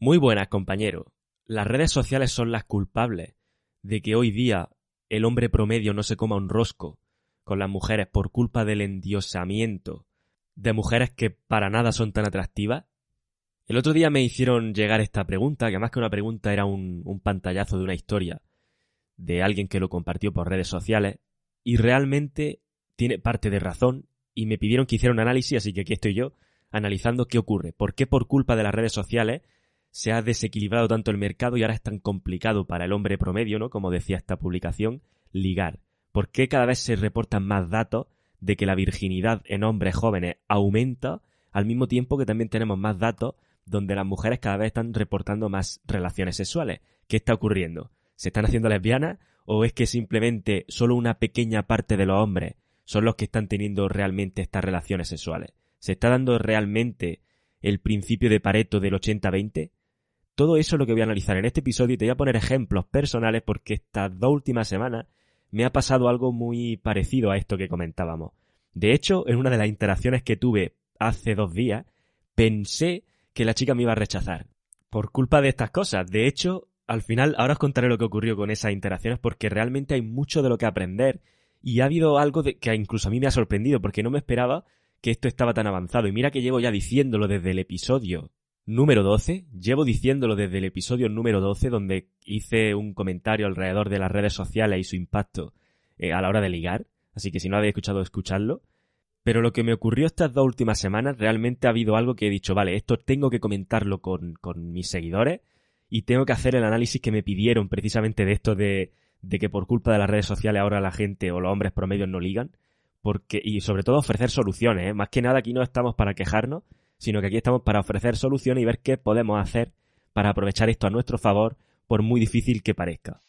Muy buenas, compañero. Las redes sociales son las culpables de que hoy día el hombre promedio no se coma un rosco con las mujeres por culpa del endiosamiento de mujeres que para nada son tan atractivas? El otro día me hicieron llegar esta pregunta, que más que una pregunta era un, un pantallazo de una historia de alguien que lo compartió por redes sociales y realmente tiene parte de razón y me pidieron que hiciera un análisis, así que aquí estoy yo analizando qué ocurre, por qué por culpa de las redes sociales se ha desequilibrado tanto el mercado y ahora es tan complicado para el hombre promedio, ¿no? Como decía esta publicación, ligar. ¿Por qué cada vez se reportan más datos de que la virginidad en hombres jóvenes aumenta al mismo tiempo que también tenemos más datos donde las mujeres cada vez están reportando más relaciones sexuales? ¿Qué está ocurriendo? ¿Se están haciendo lesbianas o es que simplemente solo una pequeña parte de los hombres son los que están teniendo realmente estas relaciones sexuales? ¿Se está dando realmente el principio de Pareto del 80-20? Todo eso es lo que voy a analizar en este episodio y te voy a poner ejemplos personales porque estas dos últimas semanas me ha pasado algo muy parecido a esto que comentábamos. De hecho, en una de las interacciones que tuve hace dos días, pensé que la chica me iba a rechazar. Por culpa de estas cosas. De hecho, al final, ahora os contaré lo que ocurrió con esas interacciones porque realmente hay mucho de lo que aprender y ha habido algo de, que incluso a mí me ha sorprendido porque no me esperaba que esto estaba tan avanzado. Y mira que llevo ya diciéndolo desde el episodio número 12. Llevo diciéndolo desde el episodio número 12 donde hice un comentario alrededor de las redes sociales y su impacto eh, a la hora de ligar. Así que si no habéis escuchado, escuchadlo. Pero lo que me ocurrió estas dos últimas semanas, realmente ha habido algo que he dicho, vale, esto tengo que comentarlo con, con mis seguidores y tengo que hacer el análisis que me pidieron precisamente de esto de, de que por culpa de las redes sociales ahora la gente o los hombres promedios no ligan. Porque, y sobre todo ofrecer soluciones, ¿eh? más que nada aquí no estamos para quejarnos, sino que aquí estamos para ofrecer soluciones y ver qué podemos hacer para aprovechar esto a nuestro favor, por muy difícil que parezca.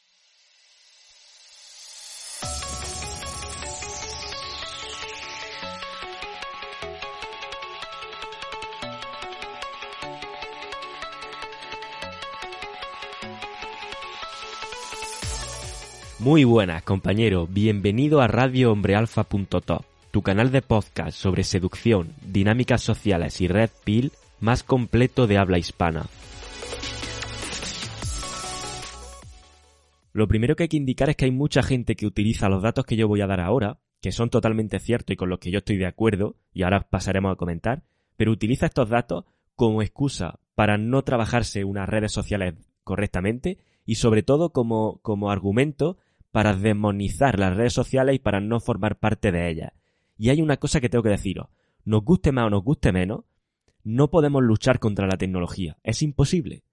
Muy buenas, compañero. Bienvenido a radiohombrealfa.top, tu canal de podcast sobre seducción, dinámicas sociales y red pill más completo de habla hispana. Lo primero que hay que indicar es que hay mucha gente que utiliza los datos que yo voy a dar ahora, que son totalmente ciertos y con los que yo estoy de acuerdo, y ahora pasaremos a comentar, pero utiliza estos datos como excusa para no trabajarse unas redes sociales correctamente y sobre todo como, como argumento para demonizar las redes sociales y para no formar parte de ellas. Y hay una cosa que tengo que deciros. Nos guste más o nos guste menos, no podemos luchar contra la tecnología. Es imposible.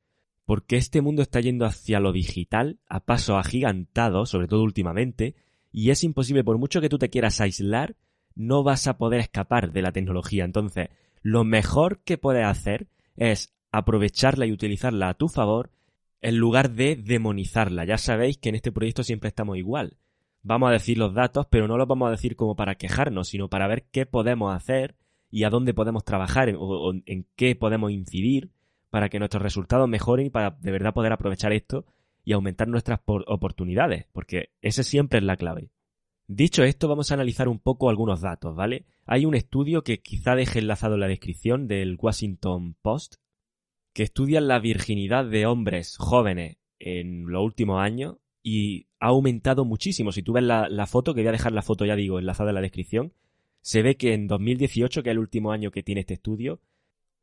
Porque este mundo está yendo hacia lo digital a paso agigantado, sobre todo últimamente, y es imposible, por mucho que tú te quieras aislar, no vas a poder escapar de la tecnología. Entonces, lo mejor que puedes hacer es aprovecharla y utilizarla a tu favor en lugar de demonizarla. Ya sabéis que en este proyecto siempre estamos igual. Vamos a decir los datos, pero no los vamos a decir como para quejarnos, sino para ver qué podemos hacer y a dónde podemos trabajar o, en qué podemos incidir para que nuestros resultados mejoren y para de verdad poder aprovechar esto y aumentar nuestras oportunidades, porque ese siempre es la clave. Dicho esto, vamos a analizar un poco algunos datos, ¿vale? Hay un estudio que quizá deje enlazado en la descripción del Washington Post, que estudian la virginidad de hombres jóvenes en los últimos años y ha aumentado muchísimo. Si tú ves la, foto, que voy a dejar la foto, ya digo, enlazada en la descripción, se ve que en 2018, que es el último año que tiene este estudio,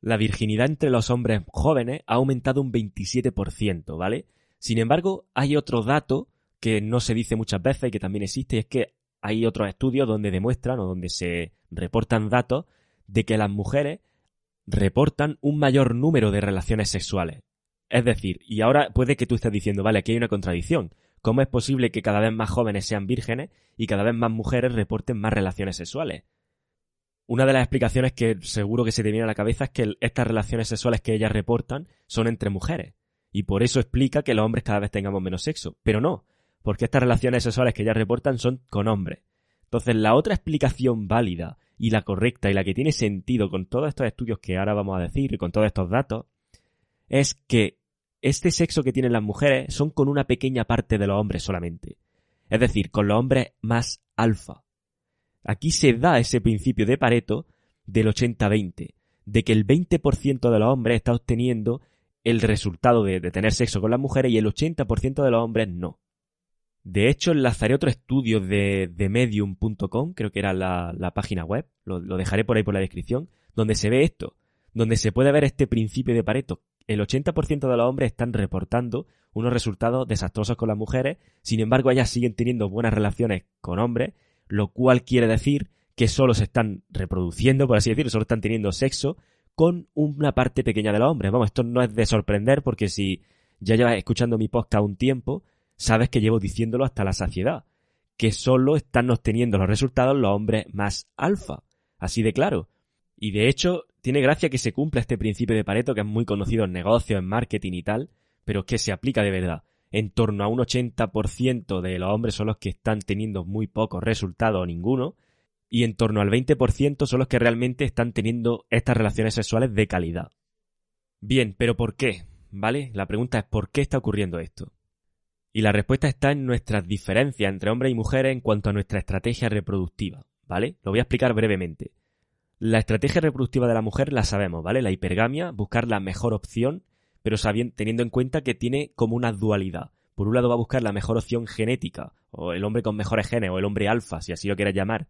la virginidad entre los hombres jóvenes ha aumentado un 27%, ¿vale? Sin embargo, hay otro dato que no se dice muchas veces y que también existe, es que hay otros estudios donde demuestran o donde se reportan datos de que las mujeres reportan un mayor número de relaciones sexuales. Es decir, y ahora puede que tú estés diciendo, vale, aquí hay una contradicción. ¿Cómo es posible que cada vez más jóvenes sean vírgenes y cada vez más mujeres reporten más relaciones sexuales? Una de las explicaciones que seguro que se te viene a la cabeza es que estas relaciones sexuales que ellas reportan son entre mujeres. Y por eso explica que los hombres cada vez tengamos menos sexo. Pero no, porque estas relaciones sexuales que ya reportan son con hombres. Entonces, la otra explicación válida y la correcta y la que tiene sentido con todos estos estudios que ahora vamos a decir y con todos estos datos es que este sexo que tienen las mujeres son con una pequeña parte de los hombres solamente. Es decir, con los hombres más alfa. Aquí se da ese principio de Pareto del 80-20, de que el 20% de los hombres está obteniendo el resultado de, tener sexo con las mujeres y el 80% de los hombres no. De hecho, enlazaré otro estudio de, de medium.com, creo que era la, página web, lo, lo, dejaré por ahí por la descripción, donde se ve esto, donde se puede ver este principio de Pareto. El 80% de los hombres están reportando unos resultados desastrosos con las mujeres, sin embargo ellas siguen teniendo buenas relaciones con hombres, lo cual quiere decir que solo se están reproduciendo, por así decirlo, solo están teniendo sexo con una parte pequeña de los hombres. Vamos, esto no es de sorprender porque si ya llevas escuchando mi podcast un tiempo, sabes que llevo diciéndolo hasta la saciedad, que solo están obteniendo los resultados los hombres más alfa. Así de claro. Y de hecho, tiene gracia que se cumpla este principio de Pareto que es muy conocido en negocios, en marketing y tal, pero que se aplica de verdad. En torno a un 80% de los hombres son los que están teniendo muy pocos resultados o ninguno, y en torno al 20% son los que realmente están teniendo estas relaciones sexuales de calidad. Bien, pero ¿por qué? ¿Vale? La pregunta es ¿por qué está ocurriendo esto? Y la respuesta está en nuestras diferencias entre hombres y mujeres en cuanto a nuestra estrategia reproductiva, ¿vale? Lo voy a explicar brevemente. La estrategia reproductiva de la mujer la sabemos, ¿vale? La hipergamia, buscar la mejor opción, pero sabiendo, teniendo en cuenta que tiene como una dualidad. Por un lado va a buscar la mejor opción genética, o el hombre con mejores genes, o el hombre alfa, si así lo quieras llamar,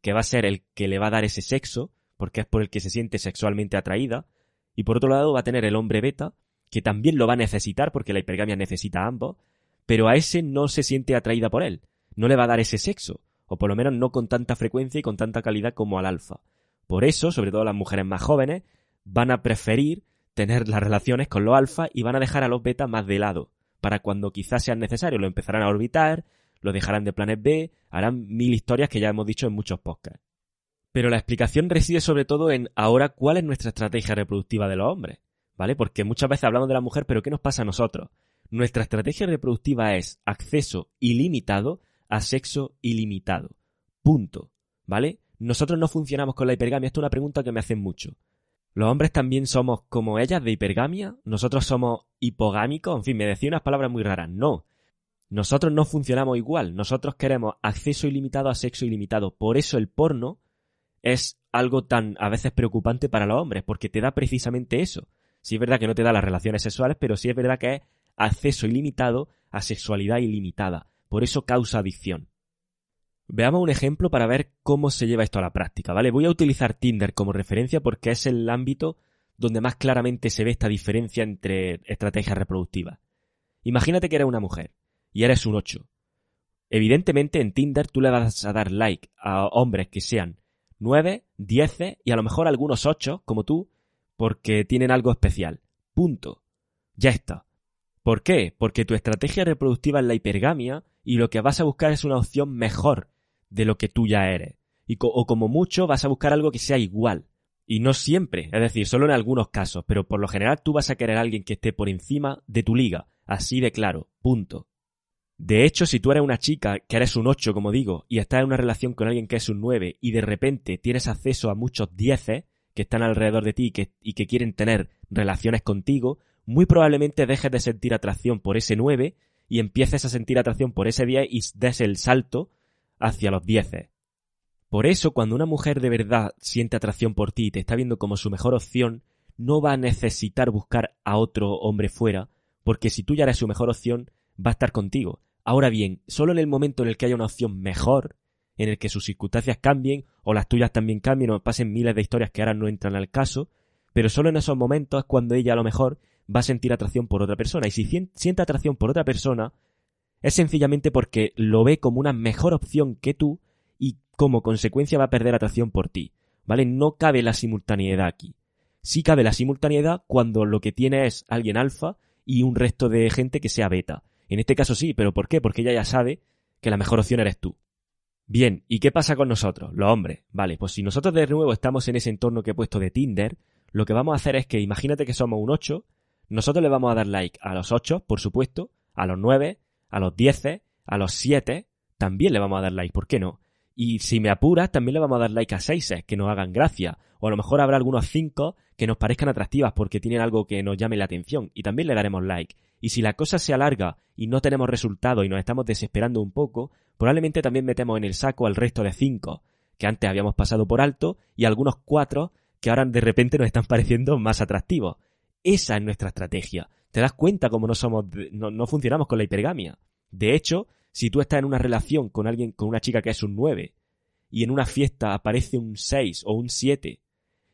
que va a ser el que le va a dar ese sexo, porque es por el que se siente sexualmente atraída, y por otro lado va a tener el hombre beta, que también lo va a necesitar, porque la hipergamia necesita a ambos, pero a ese no se siente atraída por él, no le va a dar ese sexo, o por lo menos no con tanta frecuencia y con tanta calidad como al alfa. Por eso, sobre todo las mujeres más jóvenes, van a preferir tener las relaciones con los alfa y van a dejar a los beta más de lado, para cuando quizás sea necesario lo empezarán a orbitar, lo dejarán de planes B, harán mil historias que ya hemos dicho en muchos podcasts. Pero la explicación reside sobre todo en ahora cuál es nuestra estrategia reproductiva de los hombres, ¿vale? Porque muchas veces hablamos de la mujer, pero ¿qué nos pasa a nosotros? Nuestra estrategia reproductiva es acceso ilimitado a sexo ilimitado. Punto. ¿Vale? Nosotros no funcionamos con la hipergamia. Esto es una pregunta que me hacen mucho. ¿Los hombres también somos como ellas de hipergamia? ¿Nosotros somos hipogámicos? En fin, me decía unas palabras muy raras. No. Nosotros no funcionamos igual. Nosotros queremos acceso ilimitado a sexo ilimitado. Por eso el porno es algo tan a veces preocupante para los hombres, porque te da precisamente eso. Sí es verdad que no te da las relaciones sexuales, pero sí es verdad que es acceso ilimitado a sexualidad ilimitada. Por eso causa adicción. Veamos un ejemplo para ver cómo se lleva esto a la práctica, ¿vale? Voy a utilizar Tinder como referencia porque es el ámbito donde más claramente se ve esta diferencia entre estrategias reproductivas. Imagínate que eres una mujer y eres un 8. Evidentemente en Tinder tú le vas a dar like a hombres que sean 9, 10 y a lo mejor algunos 8 como tú porque tienen algo especial. Punto. Ya está. ¿Por qué? Porque tu estrategia reproductiva es la hipergamia y lo que vas a buscar es una opción mejor de lo que tú ya eres. Y o como mucho vas a buscar algo que sea igual. Y no siempre, es decir, solo en algunos casos, pero por lo general tú vas a querer alguien que esté por encima de tu liga, así de claro, punto. De hecho, si tú eres una chica que eres un 8, como digo, y estás en una relación con alguien que es un 9 y de repente tienes acceso a muchos 10 que están alrededor de ti que, y que quieren tener relaciones contigo, muy probablemente dejes de sentir atracción por ese 9 y empieces a sentir atracción por ese 10 y des el salto hacia los 10. Por eso, cuando una mujer de verdad siente atracción por ti y te está viendo como su mejor opción, no va a necesitar buscar a otro hombre fuera, porque si tú ya eres su mejor opción, va a estar contigo. Ahora bien, solo en el momento en el que haya una opción mejor, en el que sus circunstancias cambien, o las tuyas también cambien, o pasen miles de historias que ahora no entran al caso, pero solo en esos momentos es cuando ella a lo mejor va a sentir atracción por otra persona. Y si siente atracción por otra persona, es sencillamente porque lo ve como una mejor opción que tú y como consecuencia va a perder atracción por ti. ¿Vale? No cabe la simultaneidad aquí. Sí cabe la simultaneidad cuando lo que tiene es alguien alfa y un resto de gente que sea beta. En este caso sí, pero ¿por qué? Porque ella ya sabe que la mejor opción eres tú. Bien, ¿y qué pasa con nosotros, los hombres? Vale, pues si nosotros de nuevo estamos en ese entorno que he puesto de Tinder, lo que vamos a hacer es que imagínate que somos un 8 nosotros le vamos a dar like a los 8, por supuesto, a los 9, a los 10, a los 7, también le vamos a dar like, ¿por qué no? Y si me apuras, también le vamos a dar like a 6 que nos hagan gracia. O a lo mejor habrá algunos 5 que nos parezcan atractivas porque tienen algo que nos llame la atención y también le daremos like. Y si la cosa se alarga y no tenemos resultado y nos estamos desesperando un poco, probablemente también metemos en el saco al resto de 5 que antes habíamos pasado por alto y algunos 4 que ahora de repente nos están pareciendo más atractivos. Esa es nuestra estrategia. ¿Te das cuenta cómo no somos, no, no funcionamos con la hipergamia? De hecho, si tú estás en una relación con alguien, con una chica que es un 9, y en una fiesta aparece un 6 o un 7,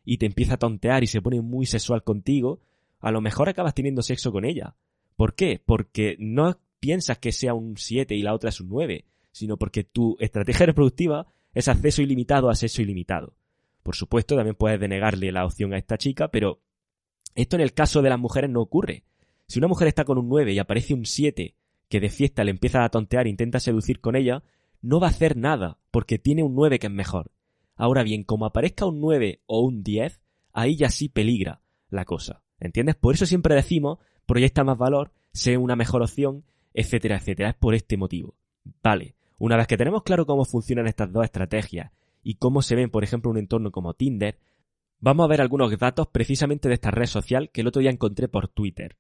y te empieza a tontear y se pone muy sexual contigo, a lo mejor acabas teniendo sexo con ella. ¿Por qué? Porque no piensas que sea un 7 y la otra es un 9, sino porque tu estrategia reproductiva es acceso ilimitado a sexo ilimitado. Por supuesto, también puedes denegarle la opción a esta chica, pero esto en el caso de las mujeres no ocurre. Si una mujer está con un 9 y aparece un 7 que de fiesta le empieza a tontear e intenta seducir con ella, no va a hacer nada, porque tiene un 9 que es mejor. Ahora bien, como aparezca un 9 o un 10, ahí ya sí peligra la cosa. ¿Entiendes? Por eso siempre decimos, proyecta más valor, sé una mejor opción, etcétera, etcétera. Es por este motivo. Vale, una vez que tenemos claro cómo funcionan estas dos estrategias y cómo se ven, por ejemplo, un entorno como Tinder, vamos a ver algunos datos precisamente de esta red social que el otro día encontré por Twitter.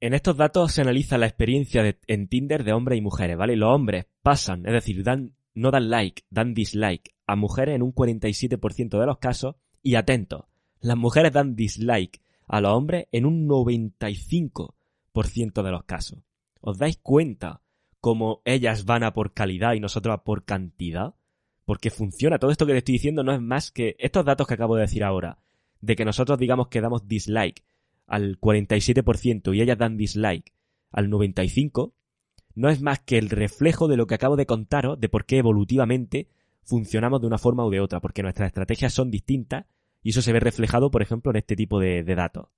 En estos datos se analiza la experiencia en Tinder de hombres y mujeres, ¿vale? Los hombres pasan, es decir, dan, no dan like, dan dislike a mujeres en un 47% de los casos y atentos, las mujeres dan dislike a los hombres en un 95% de los casos. ¿Os dais cuenta cómo ellas van a por calidad y nosotros a por cantidad? Porque funciona, todo esto que te estoy diciendo no es más que estos datos que acabo de decir ahora, de que nosotros digamos que damos dislike al 47% y ellas dan dislike al 95%, no es más que el reflejo de lo que acabo de contaros de por qué evolutivamente funcionamos de una forma u de otra, porque nuestras estrategias son distintas y eso se ve reflejado, por ejemplo, en este tipo de, datos.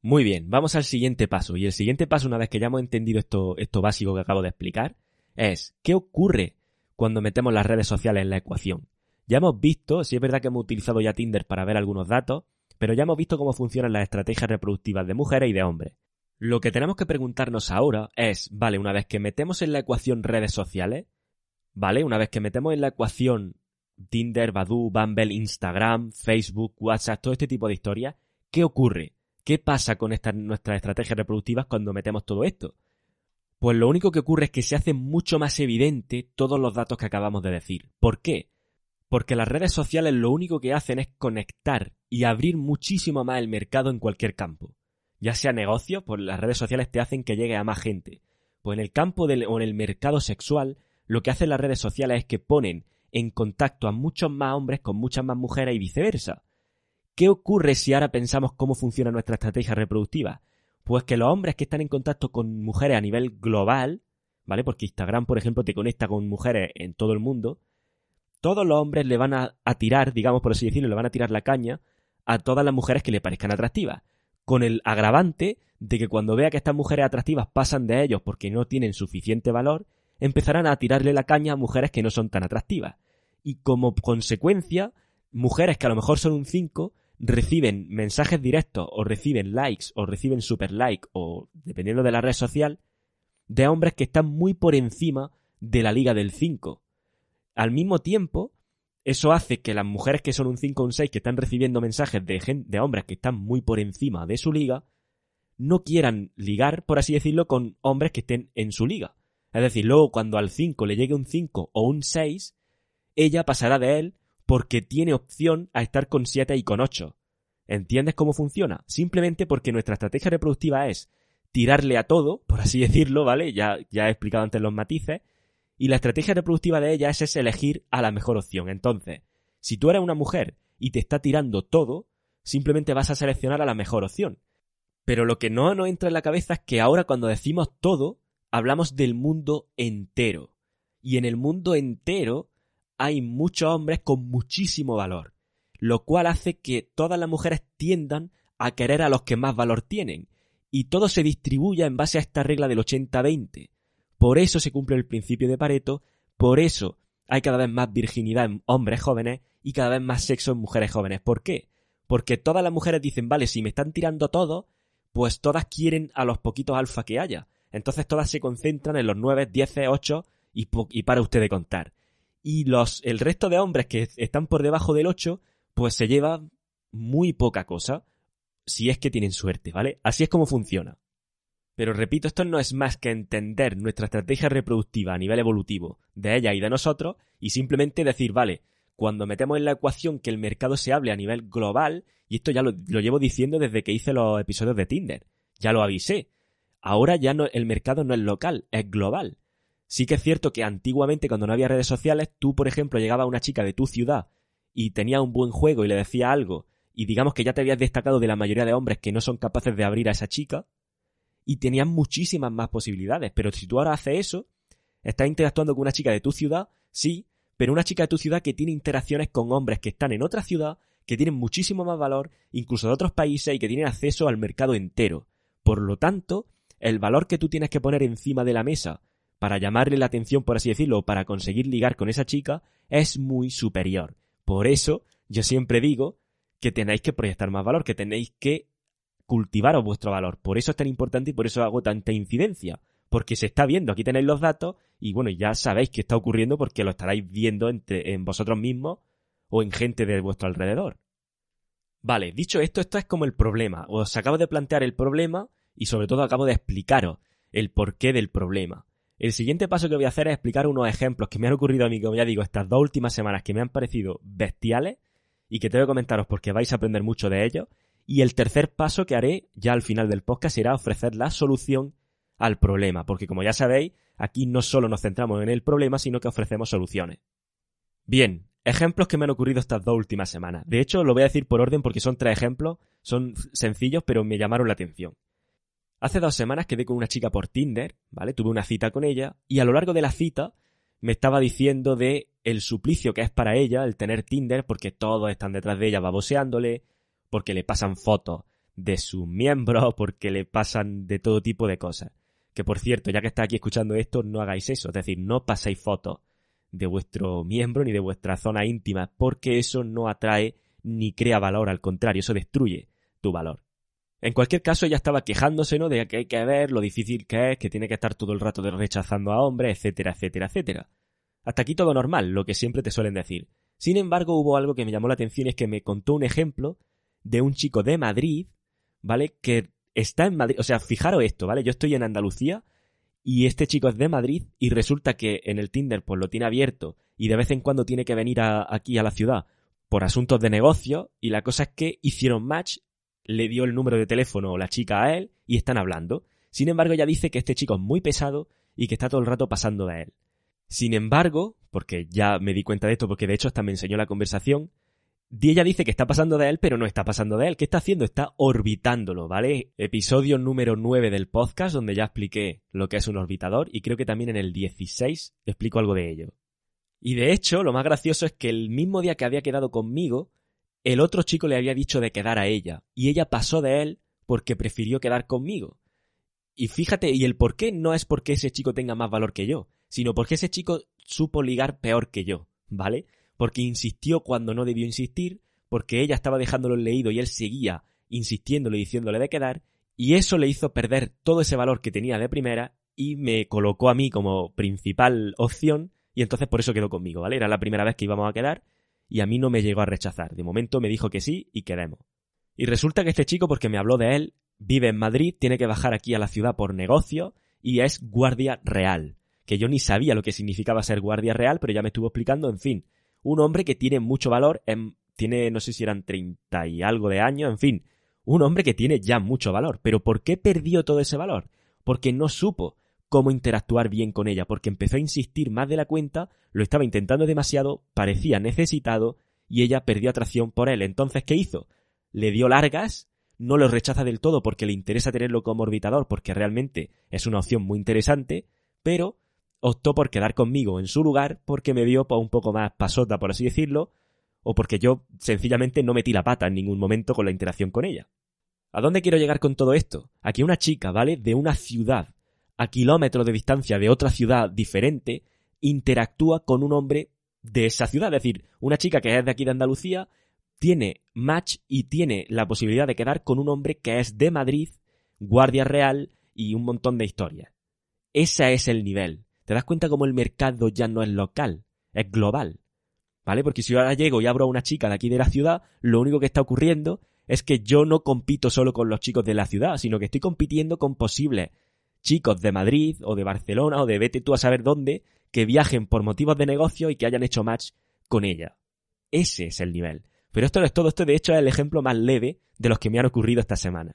Muy bien, vamos al siguiente paso. Y el siguiente paso, una vez que ya hemos entendido esto, esto básico que acabo de explicar, es ¿qué ocurre cuando metemos las redes sociales en la ecuación? Ya hemos visto, si es verdad que hemos utilizado ya Tinder para ver algunos datos, pero ya hemos visto cómo funcionan las estrategias reproductivas de mujeres y de hombres. Lo que tenemos que preguntarnos ahora es, vale, una vez que metemos en la ecuación redes sociales, vale, una vez que metemos en la ecuación Tinder, Badoo, Bumble, Instagram, Facebook, WhatsApp, todo este tipo de historias, ¿qué ocurre? ¿Qué pasa con nuestras estrategias reproductivas cuando metemos todo esto? Pues lo único que ocurre es que se hace mucho más evidente todos los datos que acabamos de decir. ¿Por qué? Porque las redes sociales lo único que hacen es conectar y abrir muchísimo más el mercado en cualquier campo. Ya sea negocio, pues las redes sociales te hacen que llegue a más gente. Pues en el campo del, o en el mercado sexual, lo que hacen las redes sociales es que ponen en contacto a muchos más hombres con muchas más mujeres y viceversa. ¿Qué ocurre si ahora pensamos cómo funciona nuestra estrategia reproductiva? Pues que los hombres que están en contacto con mujeres a nivel global, ¿vale? Porque Instagram, por ejemplo, te conecta con mujeres en todo el mundo, todos los hombres le van a, tirar, digamos por así decirlo, le van a tirar la caña a todas las mujeres que le parezcan atractivas. Con el agravante de que cuando vea que estas mujeres atractivas pasan de ellos porque no tienen suficiente valor, empezarán a tirarle la caña a mujeres que no son tan atractivas. Y como consecuencia, mujeres que a lo mejor son un 5 reciben mensajes directos o reciben likes o reciben super like o dependiendo de la red social de hombres que están muy por encima de la liga del 5 al mismo tiempo, eso hace que las mujeres que son un 5 o un 6 que están recibiendo mensajes de, de hombres que están muy por encima de su liga, no quieran ligar, por así decirlo, con hombres que estén en su liga. Es decir, luego cuando al 5 le llegue un 5 o un 6, ella pasará de él porque tiene opción a estar con 7 y con 8. ¿Entiendes cómo funciona? Simplemente porque nuestra estrategia reproductiva es tirarle a todo, por así decirlo, ¿vale? Ya, ya he explicado antes los matices, y la estrategia reproductiva de ellas es elegir a la mejor opción. Entonces, si tú eres una mujer y te está tirando todo, simplemente vas a seleccionar a la mejor opción. Pero lo que no nos entra en la cabeza es que ahora cuando decimos todo, hablamos del mundo entero. Y en el mundo entero hay muchos hombres con muchísimo valor, lo cual hace que todas las mujeres tiendan a querer a los que más valor tienen, y todo se distribuya en base a esta regla del 80-20. Por eso se cumple el principio de Pareto, por eso hay cada vez más virginidad en hombres jóvenes y cada vez más sexo en mujeres jóvenes. ¿Por qué? Porque todas las mujeres dicen, vale, si me están tirando todo, pues todas quieren a los poquitos alfa que haya. Entonces todas se concentran en los 9, 10, 8 y, y para usted de contar. Y los, el resto de hombres que están por debajo del 8, pues se lleva muy poca cosa, si es que tienen suerte, ¿vale? Así es como funciona. Pero repito, esto no es más que entender nuestra estrategia reproductiva a nivel evolutivo de ella y de nosotros y simplemente decir, vale, cuando metemos en la ecuación que el mercado se hable a nivel global, y esto ya lo, llevo diciendo desde que hice los episodios de Tinder, ya lo avisé, ahora ya no, el mercado no es local, es global. Sí que es cierto que antiguamente cuando no había redes sociales, tú por ejemplo llegaba a una chica de tu ciudad y tenía un buen juego y le decía algo, y digamos que ya te habías destacado de la mayoría de hombres que no son capaces de abrir a esa chica, y tenías muchísimas más posibilidades. Pero si tú ahora haces eso, estás interactuando con una chica de tu ciudad, sí, pero una chica de tu ciudad que tiene interacciones con hombres que están en otra ciudad, que tienen muchísimo más valor, incluso de otros países y que tienen acceso al mercado entero. Por lo tanto, el valor que tú tienes que poner encima de la mesa para llamarle la atención, por así decirlo, para conseguir ligar con esa chica, es muy superior. Por eso, yo siempre digo que tenéis que proyectar más valor, que tenéis que cultivaros vuestro valor. Por eso es tan importante y por eso hago tanta incidencia. Porque se está viendo, aquí tenéis los datos y bueno, ya sabéis que está ocurriendo porque lo estaréis viendo entre, en vosotros mismos o en gente de vuestro alrededor. Vale, dicho esto, esto es como el problema. Os acabo de plantear el problema y sobre todo acabo de explicaros el porqué del problema. El siguiente paso que voy a hacer es explicar unos ejemplos que me han ocurrido a mí, como ya digo, estas dos últimas semanas que me han parecido bestiales y que tengo que comentaros porque vais a aprender mucho de ellos y el tercer paso que haré ya al final del podcast será ofrecer la solución al problema, porque como ya sabéis, aquí no solo nos centramos en el problema, sino que ofrecemos soluciones. Bien, ejemplos que me han ocurrido estas dos últimas semanas. De hecho, lo voy a decir por orden porque son tres ejemplos, son sencillos, pero me llamaron la atención. Hace dos semanas quedé con una chica por Tinder, ¿vale? Tuve una cita con ella y a lo largo de la cita me estaba diciendo de el suplicio que es para ella el tener Tinder porque todos están detrás de ella baboseándole, porque le pasan fotos de sus miembros, porque le pasan de todo tipo de cosas. Que por cierto, ya que está aquí escuchando esto, no hagáis eso, es decir, no paséis fotos de vuestro miembro ni de vuestra zona íntima, porque eso no atrae ni crea valor, al contrario, eso destruye tu valor. En cualquier caso, ella estaba quejándose, ¿no? De que hay que ver lo difícil que es, que tiene que estar todo el rato rechazando a hombres, etcétera, etcétera, etcétera. Hasta aquí todo normal, lo que siempre te suelen decir. Sin embargo, hubo algo que me llamó la atención es que me contó un ejemplo de un chico de Madrid, ¿vale? Que está en Madrid. O sea, fijaros esto, ¿vale? Yo estoy en Andalucía y este chico es de Madrid y resulta que en el Tinder pues lo tiene abierto y de vez en cuando tiene que venir aquí a la ciudad por asuntos de negocio y la cosa es que hicieron match, le dio el número de teléfono la chica a él y están hablando. Sin embargo, ella dice que este chico es muy pesado y que está todo el rato pasando de él. Sin embargo, porque ya me di cuenta de esto porque de hecho hasta me enseñó la conversación, ella dice que está pasando de él, pero no está pasando de él. ¿Qué está haciendo? Está orbitándolo, ¿vale? Episodio número 9 del podcast, donde ya expliqué lo que es un orbitador, y creo que también en el 16 explico algo de ello. Y de hecho, lo más gracioso es que el mismo día que había quedado conmigo, el otro chico le había dicho de quedar a ella, y ella pasó de él porque prefirió quedar conmigo. Y fíjate, y el por qué no es porque ese chico tenga más valor que yo, sino porque ese chico supo ligar peor que yo, ¿vale? Porque insistió cuando no debió insistir, porque ella estaba dejándolo leído y él seguía insistiéndole y diciéndole de quedar, y eso le hizo perder todo ese valor que tenía de primera y me colocó a mí como principal opción y entonces por eso quedó conmigo, ¿vale? Era la primera vez que íbamos a quedar y a mí no me llegó a rechazar. De momento me dijo que sí y quedemos. Y resulta que este chico, porque me habló de él, vive en Madrid, tiene que bajar aquí a la ciudad por negocio y es guardia real. Que yo ni sabía lo que significaba ser guardia real, pero ya me estuvo explicando, en fin, un hombre que tiene mucho valor, tiene no sé si eran 30 y algo de años, en fin, un hombre que tiene ya mucho valor. Pero ¿por qué perdió todo ese valor? Porque no supo cómo interactuar bien con ella, porque empezó a insistir más de la cuenta, lo estaba intentando demasiado, parecía necesitado y ella perdió atracción por él. Entonces, ¿qué hizo? Le dio largas, no lo rechaza del todo porque le interesa tenerlo como orbitador, porque realmente es una opción muy interesante, pero optó por quedar conmigo en su lugar porque me vio un poco más pasota, por así decirlo, o porque yo sencillamente no metí la pata en ningún momento con la interacción con ella. ¿A dónde quiero llegar con todo esto? Aquí una chica, ¿vale? De una ciudad, a kilómetros de distancia de otra ciudad diferente, interactúa con un hombre de esa ciudad. Es decir, una chica que es de aquí de Andalucía tiene match y tiene la posibilidad de quedar con un hombre que es de Madrid, guardia real y un montón de historias. Ese es el nivel. ¿Te das cuenta cómo el mercado ya no es local, es global? ¿Vale? Porque si yo ahora llego y abro a una chica de aquí de la ciudad, lo único que está ocurriendo es que yo no compito solo con los chicos de la ciudad, sino que estoy compitiendo con posibles chicos de Madrid o de Barcelona o de vete tú a saber dónde que viajen por motivos de negocio y que hayan hecho match con ella. Ese es el nivel. Pero esto no es todo, esto de hecho es el ejemplo más leve de los que me han ocurrido esta semana.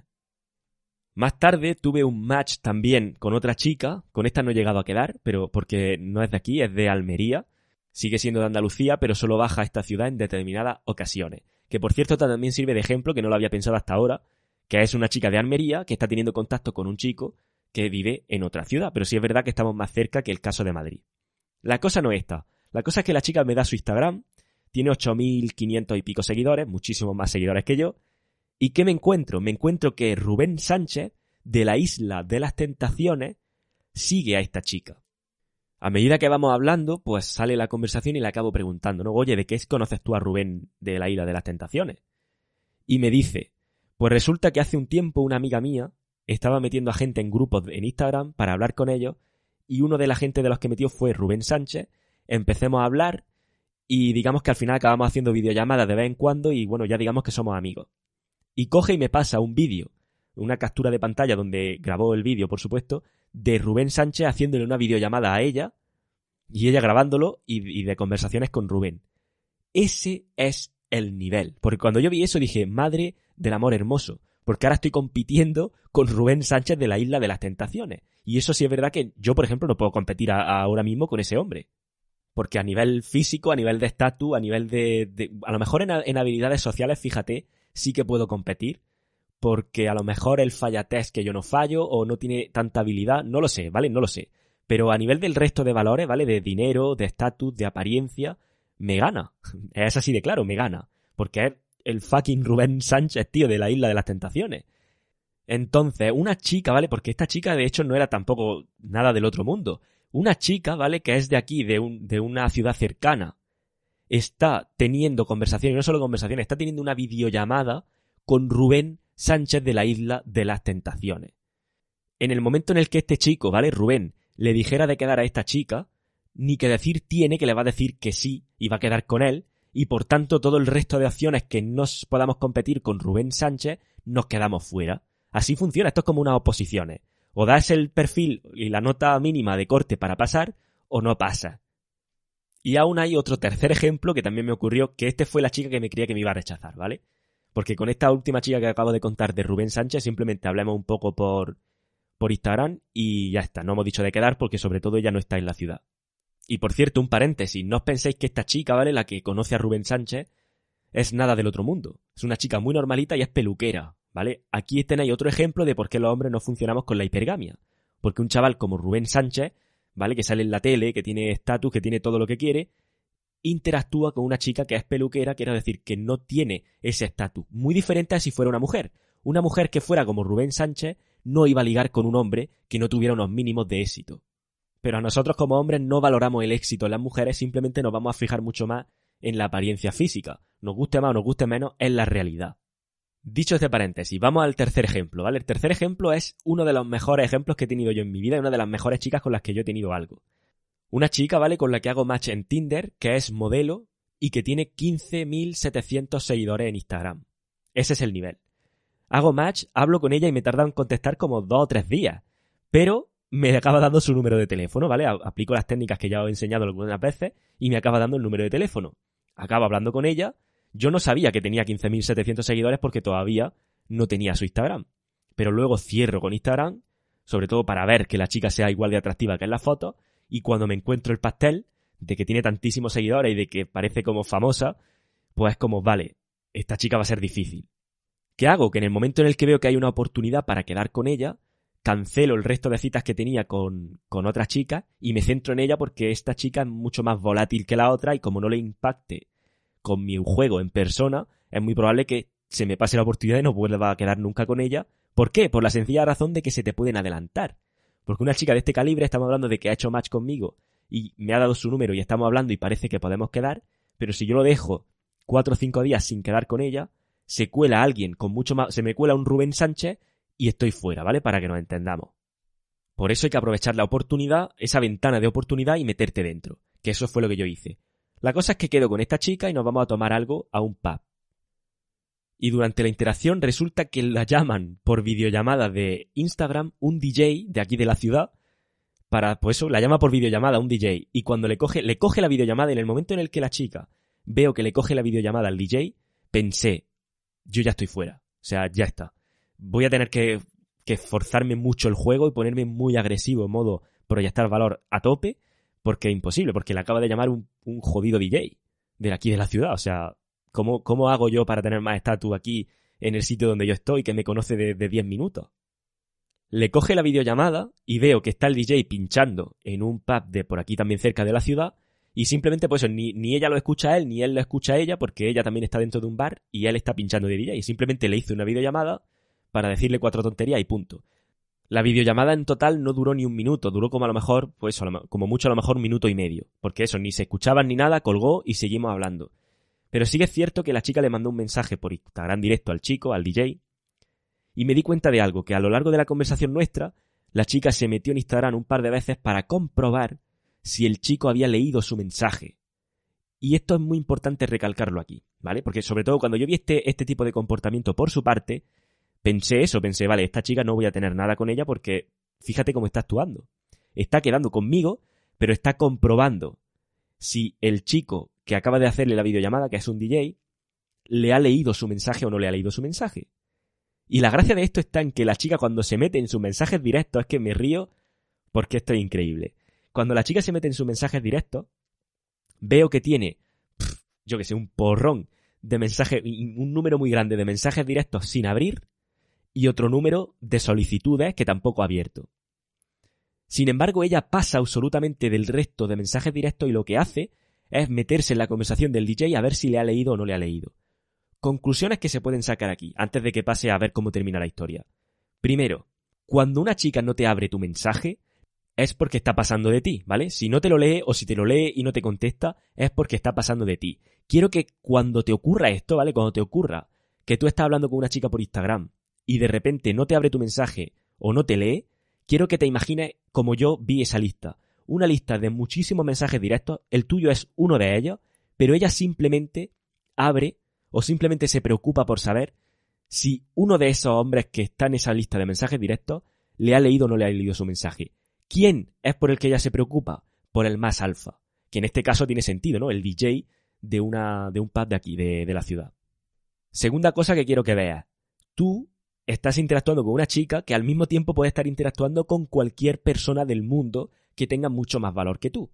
Más tarde tuve un match también con otra chica, con esta no he llegado a quedar, pero porque no es de aquí, es de Almería, sigue siendo de Andalucía, pero solo baja a esta ciudad en determinadas ocasiones. Que por cierto también sirve de ejemplo, que no lo había pensado hasta ahora, que es una chica de Almería que está teniendo contacto con un chico que vive en otra ciudad, pero sí es verdad que estamos más cerca que el caso de Madrid. La cosa no es esta. La cosa es que la chica me da su Instagram, tiene 8.500 y pico seguidores, muchísimos más seguidores que yo. ¿Y qué me encuentro? Me encuentro que Rubén Sánchez, de la isla de las tentaciones, sigue a esta chica. A medida que vamos hablando, pues sale la conversación y le acabo preguntando, ¿no? Oye, ¿de qué conoces tú a Rubén de la isla de las tentaciones? Y me dice, pues resulta que hace un tiempo una amiga mía estaba metiendo a gente en grupos en Instagram para hablar con ellos y uno de la gente de los que metió fue Rubén Sánchez. Empecemos a hablar y digamos que al final acabamos haciendo videollamadas de vez en cuando y bueno, ya digamos que somos amigos. Y coge y me pasa un vídeo, una captura de pantalla donde grabó el vídeo, por supuesto, de Rubén Sánchez haciéndole una videollamada a ella y ella grabándolo y, y de conversaciones con Rubén. Ese es el nivel. Porque cuando yo vi eso dije, madre del amor hermoso. Porque ahora estoy compitiendo con Rubén Sánchez de la Isla de las Tentaciones. Y eso sí es verdad que yo, por ejemplo, no puedo competir ahora mismo con ese hombre. Porque a nivel físico, a nivel de estatus, a nivel de, A lo mejor en, habilidades sociales, fíjate, sí que puedo competir. Porque a lo mejor él falla test que yo no fallo, o no tiene tanta habilidad, no lo sé, ¿vale? No lo sé. Pero a nivel del resto de valores, ¿vale? De dinero, de estatus, de apariencia, me gana. Es así de claro, me gana. Porque es el fucking Rubén Sánchez, tío, de la Isla de las Tentaciones. Entonces, una chica, ¿vale? Porque esta chica, de hecho, no era tampoco nada del otro mundo una chica, ¿vale? Que es de aquí, de, un, de una ciudad cercana, está teniendo conversaciones, y no solo conversaciones, está teniendo una videollamada con Rubén Sánchez de la Isla de las Tentaciones. En el momento en el que este chico, ¿vale? Rubén, le dijera de quedar a esta chica, ni que decir tiene que le va a decir que sí y va a quedar con él, y por tanto todo el resto de acciones que no podamos competir con Rubén Sánchez, nos quedamos fuera. Así funciona, esto es como unas oposiciones. O das el perfil y la nota mínima de corte para pasar, o no pasa. Y aún hay otro tercer ejemplo que también me ocurrió, que este fue la chica que me creía que me iba a rechazar, ¿vale? Porque con esta última chica que acabo de contar de Rubén Sánchez, simplemente hablamos un poco por, por Instagram y ya está, no hemos dicho de quedar porque sobre todo ella no está en la ciudad. Y por cierto, un paréntesis, no os penséis que esta chica, ¿vale? La que conoce a Rubén Sánchez, es nada del otro mundo. Es una chica muy normalita y es peluquera. ¿vale? Aquí tenéis otro ejemplo de por qué los hombres no funcionamos con la hipergamia. Porque un chaval como Rubén Sánchez, ¿vale? Que sale en la tele, que tiene estatus, que tiene todo lo que quiere, interactúa con una chica que es peluquera, quiero decir que no tiene ese estatus. Muy diferente a si fuera una mujer. Una mujer que fuera como Rubén Sánchez no iba a ligar con un hombre que no tuviera unos mínimos de éxito. Pero a nosotros como hombres no valoramos el éxito en las mujeres, simplemente nos vamos a fijar mucho más en la apariencia física. Nos guste más o nos guste menos, es la realidad. Dicho este paréntesis, vamos al tercer ejemplo, ¿vale? El tercer ejemplo es uno de los mejores ejemplos que he tenido yo en mi vida y una de las mejores chicas con las que yo he tenido algo. Una chica, ¿vale? Con la que hago match en Tinder, que es modelo y que tiene 15.700 seguidores en Instagram. Ese es el nivel. Hago match, hablo con ella y me tarda en contestar como dos o tres días. Pero me acaba dando su número de teléfono, ¿vale? Aplico las técnicas que ya os he enseñado algunas veces y me acaba dando el número de teléfono. Acabo hablando con ella yo no sabía que tenía 15.700 seguidores porque todavía no tenía su Instagram. Pero luego cierro con Instagram, sobre todo para ver que la chica sea igual de atractiva que en la foto, y cuando me encuentro el pastel de que tiene tantísimos seguidores y de que parece como famosa, pues como, vale, esta chica va a ser difícil. ¿Qué hago? Que en el momento en el que veo que hay una oportunidad para quedar con ella, cancelo el resto de citas que tenía con, con otra chica y me centro en ella porque esta chica es mucho más volátil que la otra y como no le impacte con mi juego en persona, es muy probable que se me pase la oportunidad y no vuelva a quedar nunca con ella. ¿Por qué? Por la sencilla razón de que se te pueden adelantar. Porque una chica de este calibre, estamos hablando de que ha hecho match conmigo y me ha dado su número y estamos hablando y parece que podemos quedar, pero si yo lo dejo cuatro o cinco días sin quedar con ella, se cuela alguien con mucho más, se me cuela un Rubén Sánchez y estoy fuera, ¿vale? Para que nos entendamos. Por eso hay que aprovechar la oportunidad, esa ventana de oportunidad y meterte dentro. Que eso fue lo que yo hice. La cosa es que quedo con esta chica y nos vamos a tomar algo a un pub. Y durante la interacción resulta que la llaman por videollamada de Instagram un DJ de aquí de la ciudad. Para, pues eso, la llama por videollamada un DJ. Y cuando le coge, le coge la videollamada, en el momento en el que la chica veo que le coge la videollamada al DJ, pensé, yo ya estoy fuera. O sea, ya está. Voy a tener que que forzarme mucho el juego y ponerme muy agresivo, en modo proyectar valor a tope, porque es imposible, porque le acaba de llamar un, jodido DJ de aquí de la ciudad. O sea, ¿cómo, ¿cómo hago yo para tener más estatus aquí en el sitio donde yo estoy que me conoce de, 10 minutos? Le coge la videollamada y veo que está el DJ pinchando en un pub de por aquí también cerca de la ciudad y simplemente pues ni, ni ella lo escucha a él ni él lo escucha a ella porque ella también está dentro de un bar y él está pinchando de DJ y simplemente le hizo una videollamada para decirle cuatro tonterías y punto. La videollamada en total no duró ni un minuto, duró como a lo mejor, pues como mucho a lo mejor un minuto y medio, porque eso, ni se escuchaban ni nada, colgó y seguimos hablando. Pero sí es cierto que la chica le mandó un mensaje por Instagram directo al chico, al DJ, y me di cuenta de algo, que a lo largo de la conversación nuestra, la chica se metió en Instagram un par de veces para comprobar si el chico había leído su mensaje. Y esto es muy importante recalcarlo aquí, ¿vale? Porque sobre todo cuando yo vi este, este tipo de comportamiento por su parte, pensé eso, pensé, vale, esta chica no voy a tener nada con ella porque fíjate cómo está actuando. Está quedando conmigo, pero está comprobando si el chico que acaba de hacerle la videollamada, que es un DJ, le ha leído su mensaje o no le ha leído su mensaje. Y la gracia de esto está en que la chica cuando se mete en sus mensajes directos, es que me río porque esto es increíble. Cuando la chica se mete en sus mensajes directos, veo que tiene, yo que sé, un porrón de mensajes, un número muy grande de mensajes directos sin abrir, y otro número de solicitudes que tampoco ha abierto. Sin embargo, ella pasa absolutamente del resto de mensajes directos y lo que hace es meterse en la conversación del DJ a ver si le ha leído o no le ha leído. Conclusiones que se pueden sacar aquí, antes de que pase a ver cómo termina la historia. Primero, cuando una chica no te abre tu mensaje, es porque está pasando de ti, ¿vale? Si no te lo lee o si te lo lee y no te contesta, es porque está pasando de ti. Quiero que cuando te ocurra esto, ¿vale? Cuando te ocurra que tú estás hablando con una chica por Instagram y de repente no te abre tu mensaje o no te lee, quiero que te imagines como yo vi esa lista. Una lista de muchísimos mensajes directos, el tuyo es uno de ellos, pero ella simplemente abre o simplemente se preocupa por saber si uno de esos hombres que está en esa lista de mensajes directos le ha leído o no le ha leído su mensaje. ¿Quién es por el que ella se preocupa? Por el más alfa, que en este caso tiene sentido, ¿no? El DJ de, una, de un pub de aquí, de, de la ciudad. Segunda cosa que quiero que veas. Tú estás interactuando con una chica que al mismo tiempo puede estar interactuando con cualquier persona del mundo que tenga mucho más valor que tú,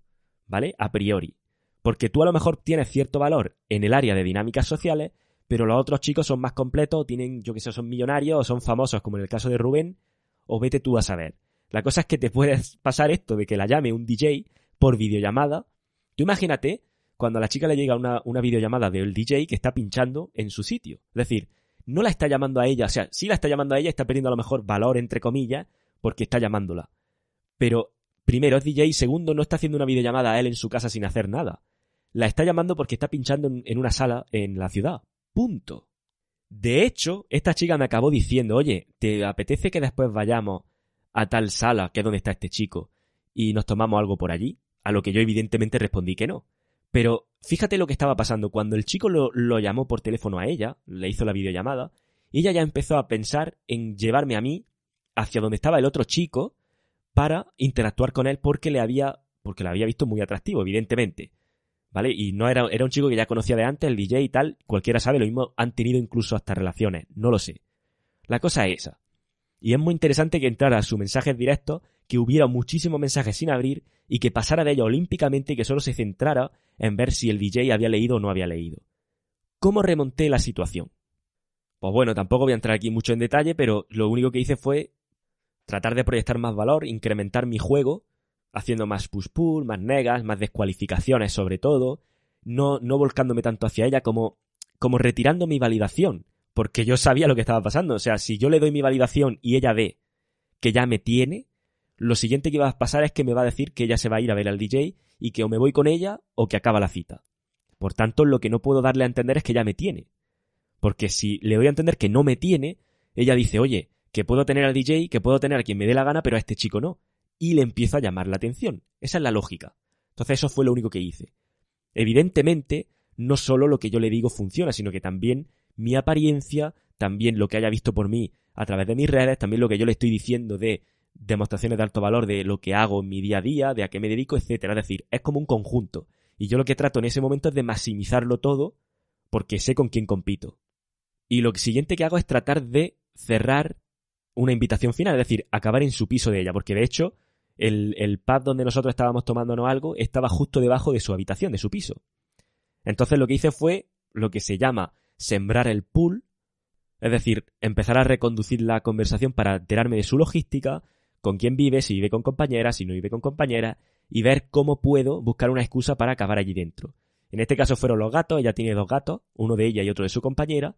¿vale? A priori. Porque tú a lo mejor tienes cierto valor en el área de dinámicas sociales, pero los otros chicos son más completos, tienen, yo que sé, son millonarios o son famosos, como en el caso de Rubén, o vete tú a saber. La cosa es que te puedes pasar esto de que la llame un DJ por videollamada. Tú imagínate cuando a la chica le llega una, una videollamada del DJ que está pinchando en su sitio. Es decir, no la está llamando a ella, o sea, sí la está llamando a ella, está perdiendo a lo mejor valor, entre comillas, porque está llamándola. Pero, primero, es DJ, segundo, no está haciendo una videollamada a él en su casa sin hacer nada. La está llamando porque está pinchando en, en una sala en la ciudad. Punto. De hecho, esta chica me acabó diciendo, oye, ¿te apetece que después vayamos a tal sala, que es donde está este chico, y nos tomamos algo por allí? A lo que yo evidentemente respondí que no. Pero fíjate lo que estaba pasando. Cuando el chico lo, llamó por teléfono a ella, le hizo la videollamada, ella ya empezó a pensar en llevarme a mí hacia donde estaba el otro chico para interactuar con él porque le había, porque le había visto muy atractivo, evidentemente. ¿Vale? Y no era, era un chico que ya conocía de antes, el DJ y tal, cualquiera sabe, lo mismo han tenido incluso hasta relaciones, no lo sé. La cosa es esa. Y es muy interesante que entrara a su mensaje directo que hubiera muchísimos mensajes sin abrir y que pasara de ello olímpicamente y que solo se centrara en ver si el DJ había leído o no había leído. ¿Cómo remonté la situación? Pues bueno, tampoco voy a entrar aquí mucho en detalle, pero lo único que hice fue tratar de proyectar más valor, incrementar mi juego, haciendo más push-pull, más negas, más descualificaciones sobre todo, no, no volcándome tanto hacia ella como, como retirando mi validación, porque yo sabía lo que estaba pasando. O sea, si yo le doy mi validación y ella ve que ya me tiene, lo siguiente que va a pasar es que me va a decir que ella se va a ir a ver al DJ y que o me voy con ella o que acaba la cita. Por tanto, lo que no puedo darle a entender es que ya me tiene. Porque si le voy a entender que no me tiene, ella dice, oye, que puedo tener al DJ, que puedo tener a quien me dé la gana, pero a este chico no. Y le empiezo a llamar la atención. Esa es la lógica. Entonces eso fue lo único que hice. Evidentemente, no solo lo que yo le digo funciona, sino que también mi apariencia, también lo que haya visto por mí a través de mis redes, también lo que yo le estoy diciendo de demostraciones de alto valor de lo que hago en mi día a día, de a qué me dedico, etcétera. Es decir, es como un conjunto. Y yo lo que trato en ese momento es de maximizarlo todo porque sé con quién compito. Y lo siguiente que hago es tratar de cerrar una invitación final, es decir, acabar en su piso de ella, porque de hecho el, el pub donde nosotros estábamos tomándonos algo estaba justo debajo de su habitación, de su piso. Entonces lo que hice fue lo que se llama sembrar el pool, es decir, empezar a reconducir la conversación para enterarme de su logística, con quién vive, si vive con compañeras, si no vive con compañeras, y ver cómo puedo buscar una excusa para acabar allí dentro. En este caso fueron los gatos, ella tiene dos gatos, uno de ella y otro de su compañera,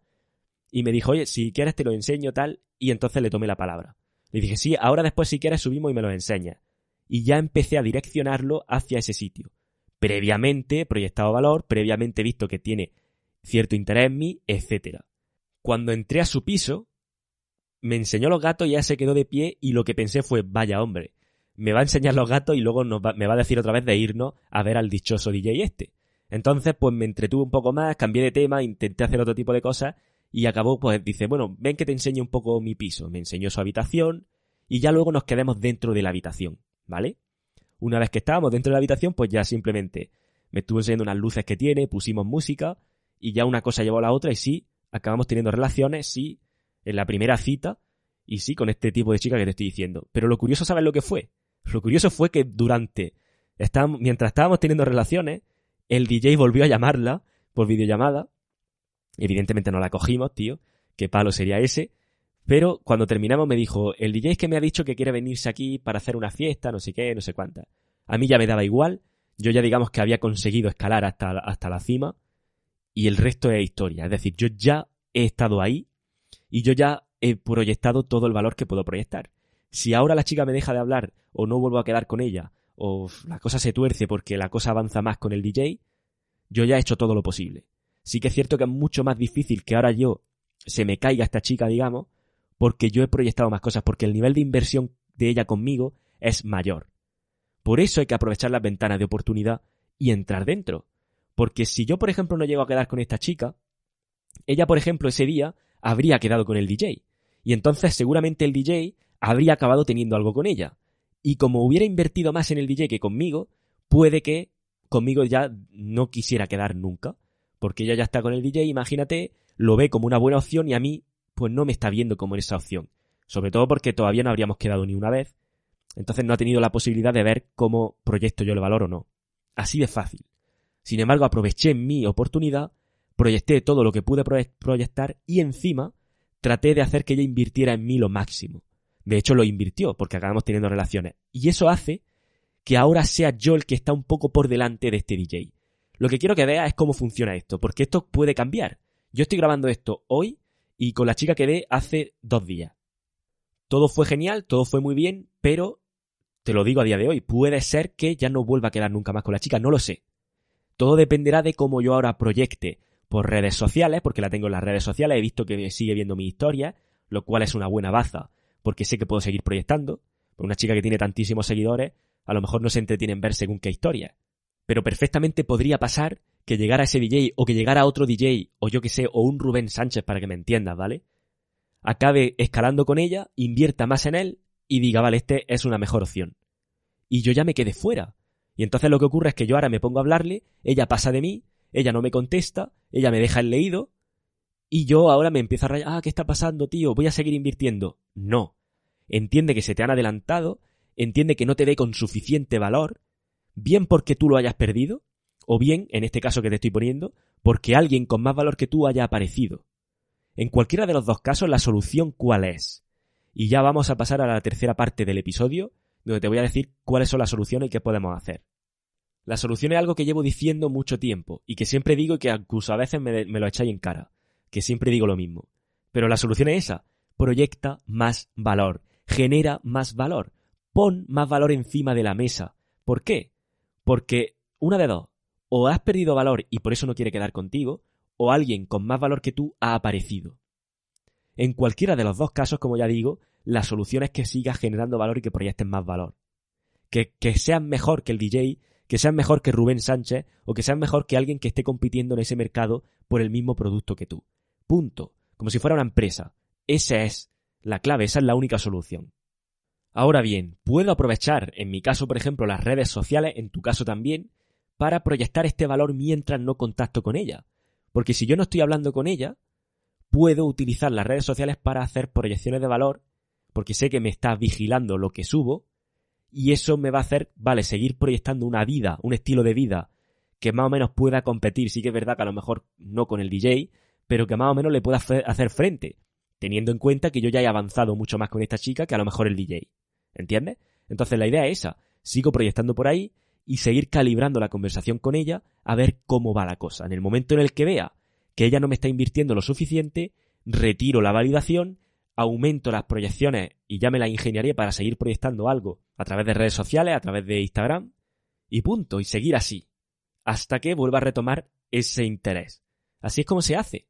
y me dijo, oye, si quieres te lo enseño tal, y entonces le tomé la palabra. Le dije, sí, ahora después si quieres subimos y me lo enseñas. Y ya empecé a direccionarlo hacia ese sitio. Previamente proyectado valor, previamente visto que tiene cierto interés en mí, etc. Cuando entré a su piso, me enseñó los gatos y ya se quedó de pie y lo que pensé fue, vaya hombre, me va a enseñar los gatos y luego me va a decir otra vez de irnos a ver al dichoso DJ este. Entonces, pues me entretuve un poco más, cambié de tema, intenté hacer otro tipo de cosas y acabó, pues dice, bueno, ven que te enseño un poco mi piso. Me enseñó su habitación y ya luego nos quedamos dentro de la habitación, ¿vale? Una vez que estábamos dentro de la habitación, pues ya simplemente me estuvo enseñando unas luces que tiene, pusimos música y ya una cosa llevó a la otra y sí, acabamos teniendo relaciones, sí, en la primera cita y sí, con este tipo de chica que te estoy diciendo. Pero lo curioso, ¿sabes lo que fue? Lo curioso fue que durante, estábamos, mientras estábamos teniendo relaciones, el DJ volvió a llamarla por videollamada. Evidentemente no la cogimos, tío. Qué palo sería ese. Pero cuando terminamos me dijo, el DJ es que me ha dicho que quiere venirse aquí para hacer una fiesta, no sé qué, no sé cuánta. A mí ya me daba igual. Yo ya digamos que había conseguido escalar hasta, hasta la cima. Y el resto es historia. Es decir, yo ya he estado ahí y yo ya he proyectado todo el valor que puedo proyectar. Si ahora la chica me deja de hablar o no vuelvo a quedar con ella o la cosa se tuerce porque la cosa avanza más con el DJ, yo ya he hecho todo lo posible. Sí que es cierto que es mucho más difícil que ahora yo se me caiga esta chica, digamos, porque yo he proyectado más cosas, porque el nivel de inversión de ella conmigo es mayor. Por eso hay que aprovechar las ventanas de oportunidad y entrar dentro. Porque si yo, por ejemplo, no llego a quedar con esta chica, ella, por ejemplo, ese día habría quedado con el DJ. Y entonces seguramente el DJ habría acabado teniendo algo con ella y como hubiera invertido más en el DJ que conmigo, puede que conmigo ya no quisiera quedar nunca, porque ella ya está con el DJ, imagínate, lo ve como una buena opción y a mí pues no me está viendo como esa opción, sobre todo porque todavía no habríamos quedado ni una vez, entonces no ha tenido la posibilidad de ver cómo proyecto yo el valor o no. Así de fácil. Sin embargo, aproveché mi oportunidad, proyecté todo lo que pude proyectar y encima traté de hacer que ella invirtiera en mí lo máximo. De hecho, lo invirtió porque acabamos teniendo relaciones. Y eso hace que ahora sea yo el que está un poco por delante de este DJ. Lo que quiero que vea es cómo funciona esto, porque esto puede cambiar. Yo estoy grabando esto hoy y con la chica que ve hace dos días. Todo fue genial, todo fue muy bien, pero te lo digo a día de hoy, puede ser que ya no vuelva a quedar nunca más con la chica, no lo sé. Todo dependerá de cómo yo ahora proyecte por redes sociales, porque la tengo en las redes sociales, he visto que sigue viendo mi historia, lo cual es una buena baza porque sé que puedo seguir proyectando. Una chica que tiene tantísimos seguidores, a lo mejor no se entretiene en ver según qué historia. Pero perfectamente podría pasar que llegara ese DJ o que llegara otro DJ o yo que sé, o un Rubén Sánchez para que me entiendas, ¿vale? Acabe escalando con ella, invierta más en él y diga, vale, este es una mejor opción. Y yo ya me quedé fuera. Y entonces lo que ocurre es que yo ahora me pongo a hablarle, ella pasa de mí, ella no me contesta, ella me deja el leído, y yo ahora me empiezo a rayar, ah, ¿qué está pasando, tío? Voy a seguir invirtiendo. No. Entiende que se te han adelantado, entiende que no te dé con suficiente valor, bien porque tú lo hayas perdido, o bien, en este caso que te estoy poniendo, porque alguien con más valor que tú haya aparecido. En cualquiera de los dos casos, la solución cuál es. Y ya vamos a pasar a la tercera parte del episodio, donde te voy a decir cuáles son las soluciones y qué podemos hacer. La solución es algo que llevo diciendo mucho tiempo, y que siempre digo y que incluso a veces me, me lo echáis en cara que siempre digo lo mismo. Pero la solución es esa. Proyecta más valor. Genera más valor. Pon más valor encima de la mesa. ¿Por qué? Porque una de dos. O has perdido valor y por eso no quiere quedar contigo, o alguien con más valor que tú ha aparecido. En cualquiera de los dos casos, como ya digo, la solución es que sigas generando valor y que proyectes más valor. Que, que seas mejor que el DJ, que seas mejor que Rubén Sánchez o que seas mejor que alguien que esté compitiendo en ese mercado por el mismo producto que tú. Punto. Como si fuera una empresa. Esa es la clave, esa es la única solución. Ahora bien, puedo aprovechar, en mi caso, por ejemplo, las redes sociales, en tu caso también, para proyectar este valor mientras no contacto con ella. Porque si yo no estoy hablando con ella, puedo utilizar las redes sociales para hacer proyecciones de valor, porque sé que me está vigilando lo que subo, y eso me va a hacer, vale, seguir proyectando una vida, un estilo de vida que más o menos pueda competir. Sí que es verdad que a lo mejor no con el DJ, pero que más o menos le pueda hacer frente, teniendo en cuenta que yo ya he avanzado mucho más con esta chica que a lo mejor el DJ. ¿Entiendes? Entonces la idea es esa. Sigo proyectando por ahí y seguir calibrando la conversación con ella a ver cómo va la cosa. En el momento en el que vea que ella no me está invirtiendo lo suficiente, retiro la validación, aumento las proyecciones y ya me la ingeniaré para seguir proyectando algo a través de redes sociales, a través de Instagram, y punto, y seguir así, hasta que vuelva a retomar ese interés. Así es como se hace.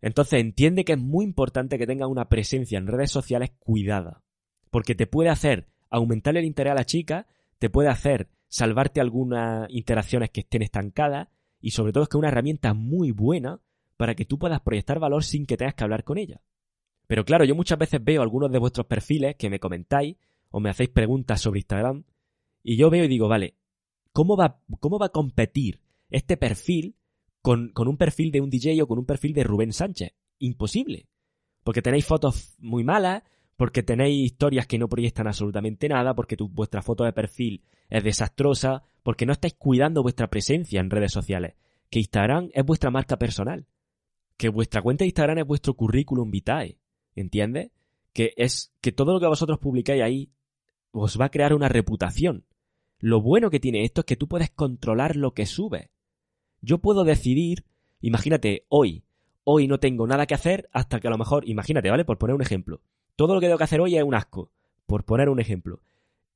Entonces entiende que es muy importante que tenga una presencia en redes sociales cuidada, porque te puede hacer aumentar el interés a la chica, te puede hacer salvarte algunas interacciones que estén estancadas, y sobre todo es que es una herramienta muy buena para que tú puedas proyectar valor sin que tengas que hablar con ella. Pero claro, yo muchas veces veo algunos de vuestros perfiles que me comentáis o me hacéis preguntas sobre Instagram y yo veo y digo, vale, ¿cómo va, a competir este perfil con, un perfil de un DJ o con un perfil de Rubén Sánchez? Imposible. Porque tenéis fotos muy malas, porque tenéis historias que no proyectan absolutamente nada, porque vuestra foto de perfil es desastrosa, porque no estáis cuidando vuestra presencia en redes sociales. Que Instagram es vuestra marca personal. Que vuestra cuenta de Instagram es vuestro currículum vitae. ¿Entiendes? Que es que todo lo que vosotros publicáis ahí os va a crear una reputación. Lo bueno que tiene esto es que tú puedes controlar lo que sube. Yo puedo decidir, imagínate, hoy, hoy no tengo nada que hacer hasta que a lo mejor, imagínate, ¿vale? Por poner un ejemplo. Todo lo que tengo que hacer hoy es un asco, por poner un ejemplo.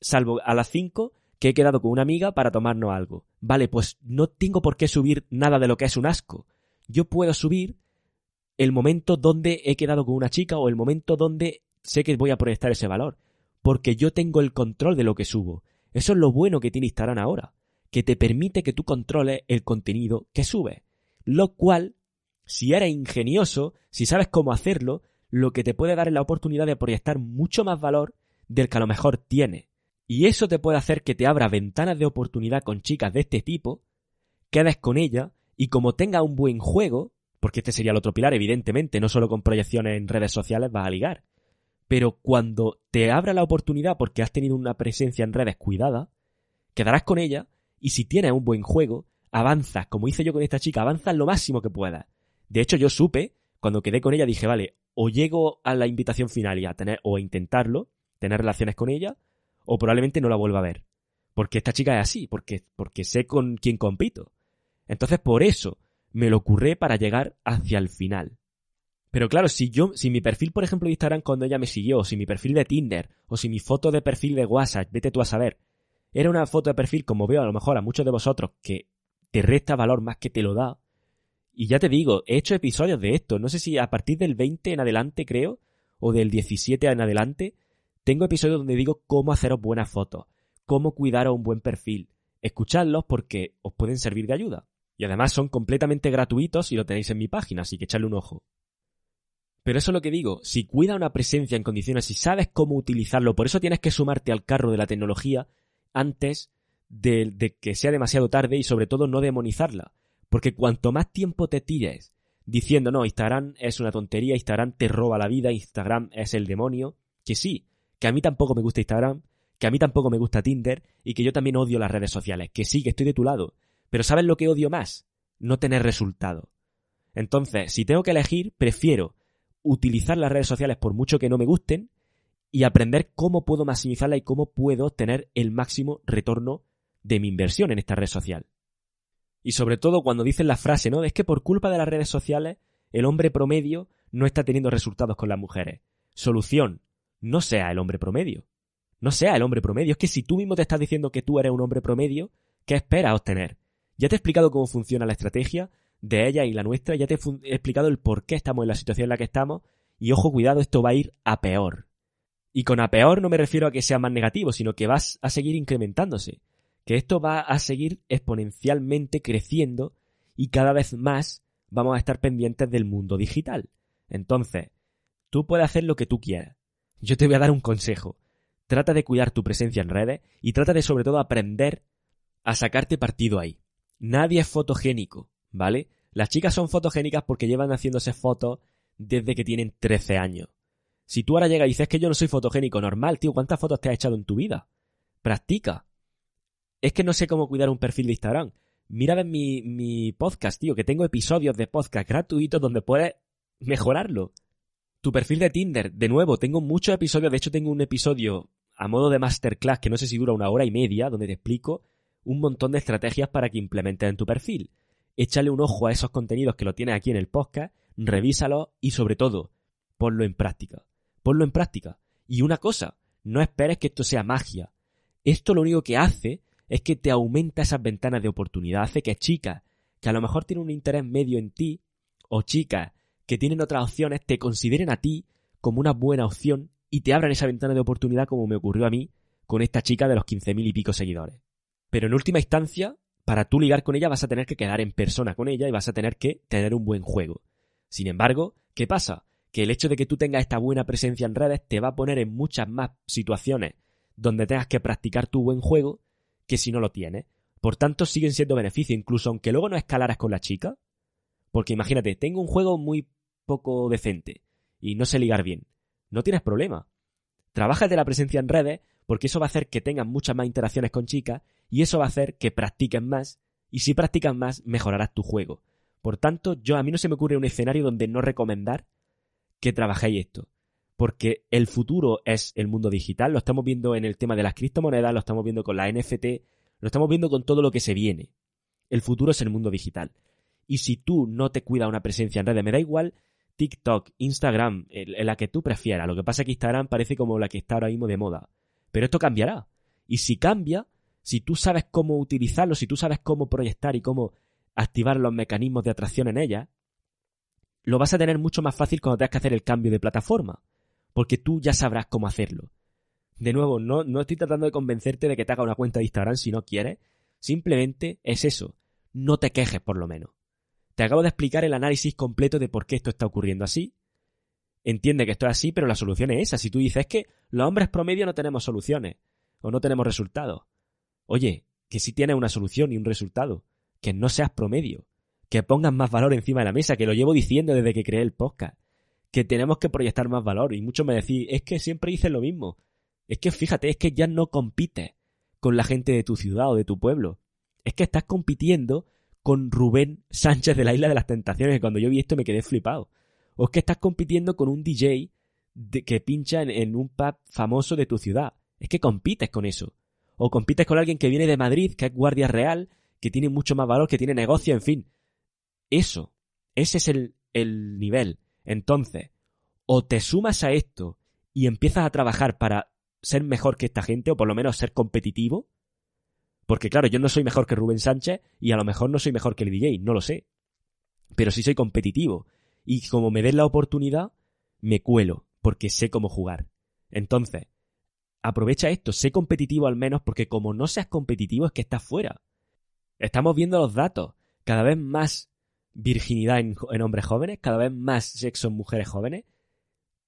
Salvo a las 5 que he quedado con una amiga para tomarnos algo. Vale, pues no tengo por qué subir nada de lo que es un asco. Yo puedo subir el momento donde he quedado con una chica o el momento donde sé que voy a proyectar ese valor. Porque yo tengo el control de lo que subo. Eso es lo bueno que tiene Instagram ahora. Que te permite que tú controles el contenido que subes. Lo cual, si eres ingenioso, si sabes cómo hacerlo, lo que te puede dar es la oportunidad de proyectar mucho más valor del que a lo mejor tiene. Y eso te puede hacer que te abra ventanas de oportunidad con chicas de este tipo, quedes con ella y como tenga un buen juego, porque este sería el otro pilar, evidentemente, no solo con proyecciones en redes sociales vas a ligar. Pero cuando te abra la oportunidad porque has tenido una presencia en redes cuidada, quedarás con ella y si tienes un buen juego, avanzas, como hice yo con esta chica, avanzas lo máximo que puedas. De hecho, yo supe, cuando quedé con ella, dije, vale, o llego a la invitación final y a tener, o a intentarlo, tener relaciones con ella, o probablemente no la vuelva a ver. Porque esta chica es así, porque, porque sé con quién compito. Entonces, por eso, me lo ocurré para llegar hacia el final. Pero claro, si yo, si mi perfil, por ejemplo, de Instagram cuando ella me siguió, o si mi perfil de Tinder, o si mi foto de perfil de WhatsApp, vete tú a saber, era una foto de perfil, como veo a lo mejor a muchos de vosotros, que te resta valor más que te lo da. Y ya te digo, he hecho episodios de esto. No sé si a partir del 20 en adelante, creo, o del 17 en adelante, tengo episodios donde digo cómo haceros buenas fotos, cómo cuidaros un buen perfil. Escuchadlos porque os pueden servir de ayuda. Y además son completamente gratuitos y lo tenéis en mi página, así que echadle un ojo. Pero eso es lo que digo, si cuida una presencia en condiciones y sabes cómo utilizarlo, por eso tienes que sumarte al carro de la tecnología antes de, de, que sea demasiado tarde y sobre todo no demonizarla. Porque cuanto más tiempo te tires diciendo, no, Instagram es una tontería, Instagram te roba la vida, Instagram es el demonio, que sí, que a mí tampoco me gusta Instagram, que a mí tampoco me gusta Tinder y que yo también odio las redes sociales, que sí, que estoy de tu lado, pero ¿sabes lo que odio más? No tener resultado. Entonces, si tengo que elegir, prefiero utilizar las redes sociales por mucho que no me gusten y aprender cómo puedo maximizarla y cómo puedo obtener el máximo retorno de mi inversión en esta red social. Y sobre todo cuando dicen la frase, ¿no? Es que por culpa de las redes sociales el hombre promedio no está teniendo resultados con las mujeres. Solución, no sea el hombre promedio. No sea el hombre promedio. Es que si tú mismo te estás diciendo que tú eres un hombre promedio, ¿qué esperas obtener? Ya te he explicado cómo funciona la estrategia de ella y la nuestra, ya te he explicado el por qué estamos en la situación en la que estamos Y ojo, cuidado, esto va a ir a peor. Y con a peor no me refiero a que sea más negativo, sino que vas a seguir incrementándose. Que esto va a seguir exponencialmente creciendo y cada vez más vamos a estar pendientes del mundo digital. Entonces, tú puedes hacer lo que tú quieras. Yo te voy a dar un consejo. Trata de cuidar tu presencia en redes y trata de sobre todo aprender a sacarte partido ahí. Nadie es fotogénico, ¿vale? Las chicas son fotogénicas porque llevan haciéndose fotos desde que tienen 13 años. Si tú ahora llegas y dices que yo no soy fotogénico, normal, tío, ¿cuántas fotos te has echado en tu vida? Practica. Es que no sé cómo cuidar un perfil de Instagram. Mira en mi, mi podcast, tío, que tengo episodios de podcast gratuitos donde puedes mejorarlo. Tu perfil de Tinder, de nuevo, tengo muchos episodios, de hecho tengo un episodio a modo de masterclass que no sé si dura una hora y media, donde te explico un montón de estrategias para que implementes en tu perfil. Échale un ojo a esos contenidos que lo tienes aquí en el podcast, revísalo y sobre todo, ponlo en práctica. Ponlo en práctica. Y una cosa, no esperes que esto sea magia. Esto lo único que hace es que te aumenta esas ventanas de oportunidad, hace que chicas que a lo mejor tienen un interés medio en ti, o chicas que tienen otras opciones, te consideren a ti como una buena opción y te abran esa ventana de oportunidad como me ocurrió a mí con esta chica de los 15.000 y pico seguidores. Pero en última instancia, para tú ligar con ella vas a tener que quedar en persona con ella y vas a tener que tener un buen juego. Sin embargo, ¿qué pasa? Que el hecho de que tú tengas esta buena presencia en redes te va a poner en muchas más situaciones donde tengas que practicar tu buen juego que si no lo tienes. Por tanto, siguen siendo beneficios, incluso aunque luego no escalaras con la chica. Porque imagínate, tengo un juego muy poco decente y no sé ligar bien. No tienes problema. Trabaja de la presencia en redes porque eso va a hacer que tengas muchas más interacciones con chicas y eso va a hacer que practiques más y si practicas más mejorarás tu juego. Por tanto, yo a mí no se me ocurre un escenario donde no recomendar que trabajéis esto. Porque el futuro es el mundo digital, lo estamos viendo en el tema de las criptomonedas, lo estamos viendo con la NFT, lo estamos viendo con todo lo que se viene. El futuro es el mundo digital. Y si tú no te cuidas una presencia en redes, me da igual TikTok, Instagram, la que tú prefieras. Lo que pasa es que Instagram parece como la que está ahora mismo de moda. Pero esto cambiará. Y si cambia, si tú sabes cómo utilizarlo, si tú sabes cómo proyectar y cómo activar los mecanismos de atracción en ella, lo vas a tener mucho más fácil cuando tengas que hacer el cambio de plataforma. Porque tú ya sabrás cómo hacerlo. De nuevo, no, no estoy tratando de convencerte de que te haga una cuenta de Instagram si no quieres. Simplemente es eso. No te quejes, por lo menos. Te acabo de explicar el análisis completo de por qué esto está ocurriendo así. Entiende que esto es así, pero la solución es esa. Si tú dices que los hombres promedio no tenemos soluciones o no tenemos resultados. Oye, que sí tienes una solución y un resultado. Que no seas promedio. Que pongas más valor encima de la mesa, que lo llevo diciendo desde que creé el podcast. Que tenemos que proyectar más valor. Y muchos me decís, es que siempre dices lo mismo. Es que fíjate, es que ya no compites con la gente de tu ciudad o de tu pueblo. Es que estás compitiendo con Rubén Sánchez de la Isla de las Tentaciones, que cuando yo vi esto me quedé flipado. O es que estás compitiendo con un DJ que pincha en, un pub famoso de tu ciudad. Es que compites con eso. O compites con alguien que viene de Madrid, que es guardia real, que tiene mucho más valor, que tiene negocio, en fin. Eso. Ese es el, el nivel. Entonces, o te sumas a esto y empiezas a trabajar para ser mejor que esta gente, o por lo menos ser competitivo, porque claro, yo no soy mejor que Rubén Sánchez y a lo mejor no soy mejor que el DJ, no lo sé. Pero sí soy competitivo. Y como me den la oportunidad, me cuelo, porque sé cómo jugar. Entonces, aprovecha esto, sé competitivo al menos, porque como no seas competitivo es que estás fuera. Estamos viendo los datos. Cada vez más virginidad en, hombres jóvenes, cada vez más sexo en mujeres jóvenes.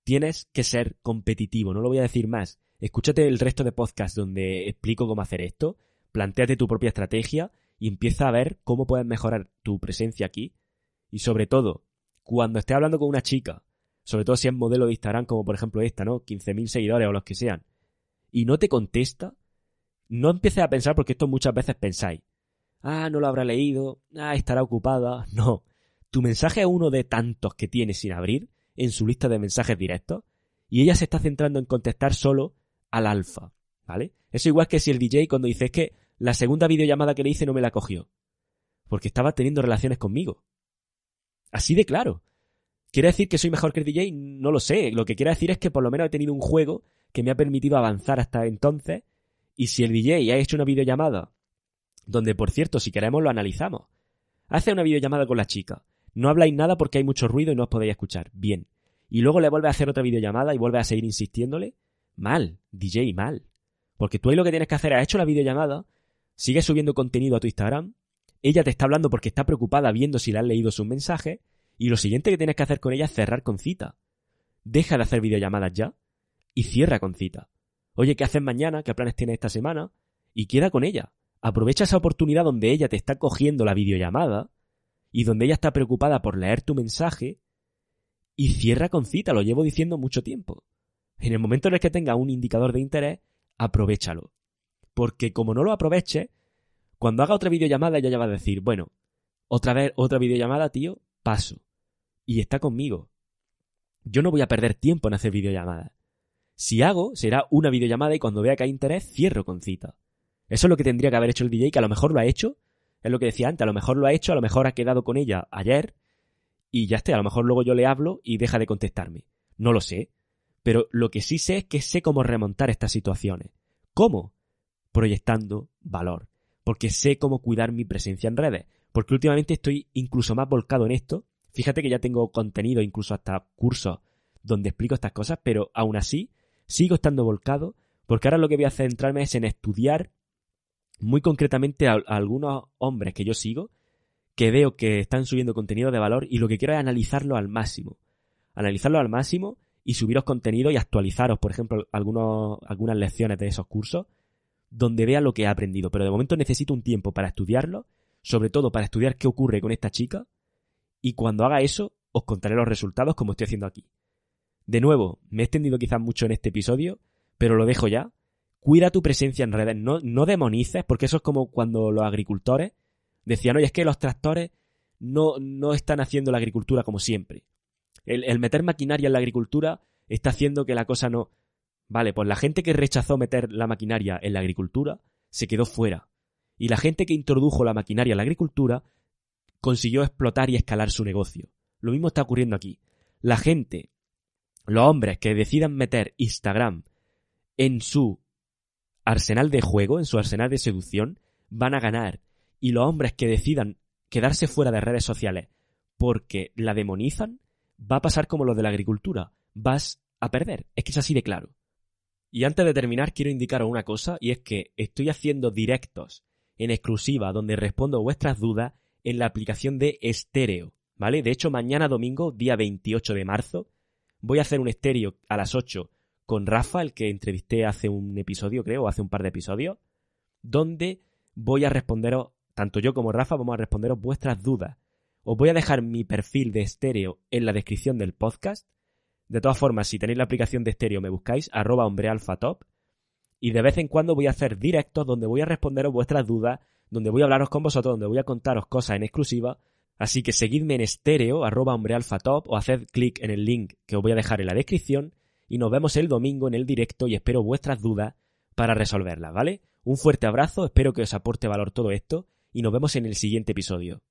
Tienes que ser competitivo, no lo voy a decir más. Escúchate el resto de podcasts donde explico cómo hacer esto planteate tu propia estrategia y empieza a ver cómo puedes mejorar tu presencia aquí. Y sobre todo, cuando estés hablando con una chica, sobre todo si es modelo de Instagram como por ejemplo esta, ¿no? 15.000 seguidores o los que sean, y no te contesta, no empieces a pensar porque esto muchas veces pensáis. Ah, no lo habrá leído, ah, estará ocupada. No, tu mensaje es uno de tantos que tiene sin abrir en su lista de mensajes directos y ella se está centrando en contestar solo al alfa, ¿vale? Eso igual que si el DJ cuando dice que la segunda videollamada que le hice no me la cogió. Porque estaba teniendo relaciones conmigo. Así de claro. ¿Quiere decir que soy mejor que el DJ? No lo sé. Lo que quiere decir es que por lo menos he tenido un juego que me ha permitido avanzar hasta entonces. Y si el DJ ha hecho una videollamada, donde por cierto, si queremos lo analizamos. Hace una videollamada con la chica. No habláis nada porque hay mucho ruido y no os podéis escuchar. Bien. y luego le vuelves a hacer otra videollamada y vuelves a seguir insistiéndole, mal, DJ, mal. Porque tú ahí lo que tienes que hacer es, has hecho la videollamada, sigues subiendo contenido a tu Instagram, ella te está hablando porque está preocupada viendo si le has leído sus mensajes, y lo siguiente que tienes que hacer con ella es cerrar con cita. Deja de hacer videollamadas ya y cierra con cita. Oye, ¿qué haces mañana? ¿Qué planes tienes esta semana? Y queda con ella. Aprovecha esa oportunidad donde ella te está cogiendo la videollamada y donde ella está preocupada por leer tu mensaje y cierra con cita, lo llevo diciendo mucho tiempo. En el momento en el que tenga un indicador de interés, aprovechalo. Porque como no lo aproveches, cuando haga otra videollamada ella ya va a decir, bueno, otra vez otra videollamada, tío, paso. Y está conmigo. Yo no voy a perder tiempo en hacer videollamadas. Si hago, será una videollamada y cuando vea que hay interés, cierro con cita. Eso es lo que tendría que haber hecho el DJ, que a lo mejor lo ha hecho. Es lo que decía antes, a lo mejor lo ha hecho, a lo mejor ha quedado con ella ayer y ya esté, a lo mejor luego yo le hablo y deja de contestarme. No lo sé. Pero lo que sí sé es que sé cómo remontar estas situaciones. ¿Cómo? Proyectando valor. Porque sé cómo cuidar mi presencia en redes. Porque últimamente estoy incluso más volcado en esto. Fíjate que ya tengo contenido, incluso hasta cursos, donde explico estas cosas, pero aún así sigo estando volcado porque ahora lo que voy a centrarme es en estudiar muy concretamente a, algunos hombres que yo sigo que veo que están subiendo contenido de valor y lo que quiero es analizarlo al máximo. Analizarlo al máximo y subiros contenido y actualizaros, por ejemplo, algunos, algunas lecciones de esos cursos donde vea lo que he aprendido. Pero de momento necesito un tiempo para estudiarlo, sobre todo para estudiar qué ocurre con esta chica y cuando haga eso os contaré los resultados como estoy haciendo aquí. De nuevo, me he extendido quizás mucho en este episodio, pero lo dejo ya. Cuida tu presencia en redes, no, no demonices, porque eso es como cuando los agricultores decían, oye, es que los tractores no, no están haciendo la agricultura como siempre. El, el meter maquinaria en la agricultura está haciendo que la cosa no... Vale, pues la gente que rechazó meter la maquinaria en la agricultura se quedó fuera. Y la gente que introdujo la maquinaria en la agricultura consiguió explotar y escalar su negocio. Lo mismo está ocurriendo aquí. La gente, los hombres que decidan meter Instagram en su arsenal de juego, en su arsenal de seducción, van a ganar y los hombres que decidan quedarse fuera de redes sociales porque la demonizan, va a pasar como lo de la agricultura. Vas a perder. Es que es así de claro. Y antes de terminar, quiero indicaros una cosa, y es que estoy haciendo directos en exclusiva donde respondo vuestras dudas en la aplicación de estéreo, ¿vale? De hecho, mañana domingo, día 28 de marzo, voy a hacer un estéreo a las 8 con Rafa, el que entrevisté hace un episodio, creo, hace un par de episodios, donde voy a responderos tanto yo como Rafa vamos a responderos vuestras dudas. Os voy a dejar mi perfil de estéreo en la descripción del podcast. De todas formas, si tenéis la aplicación de estéreo, me buscáis arroba hombrealfatop. Y de vez en cuando voy a hacer directos donde voy a responderos vuestras dudas, donde voy a hablaros con vosotros, donde voy a contaros cosas en exclusiva. Así que seguidme en estéreo, arroba hombrealfatop, o haced clic en el link que os voy a dejar en la descripción. Y nos vemos el domingo en el directo y espero vuestras dudas para resolverlas, ¿vale? Un fuerte abrazo, espero que os aporte valor todo esto y nos vemos en el siguiente episodio.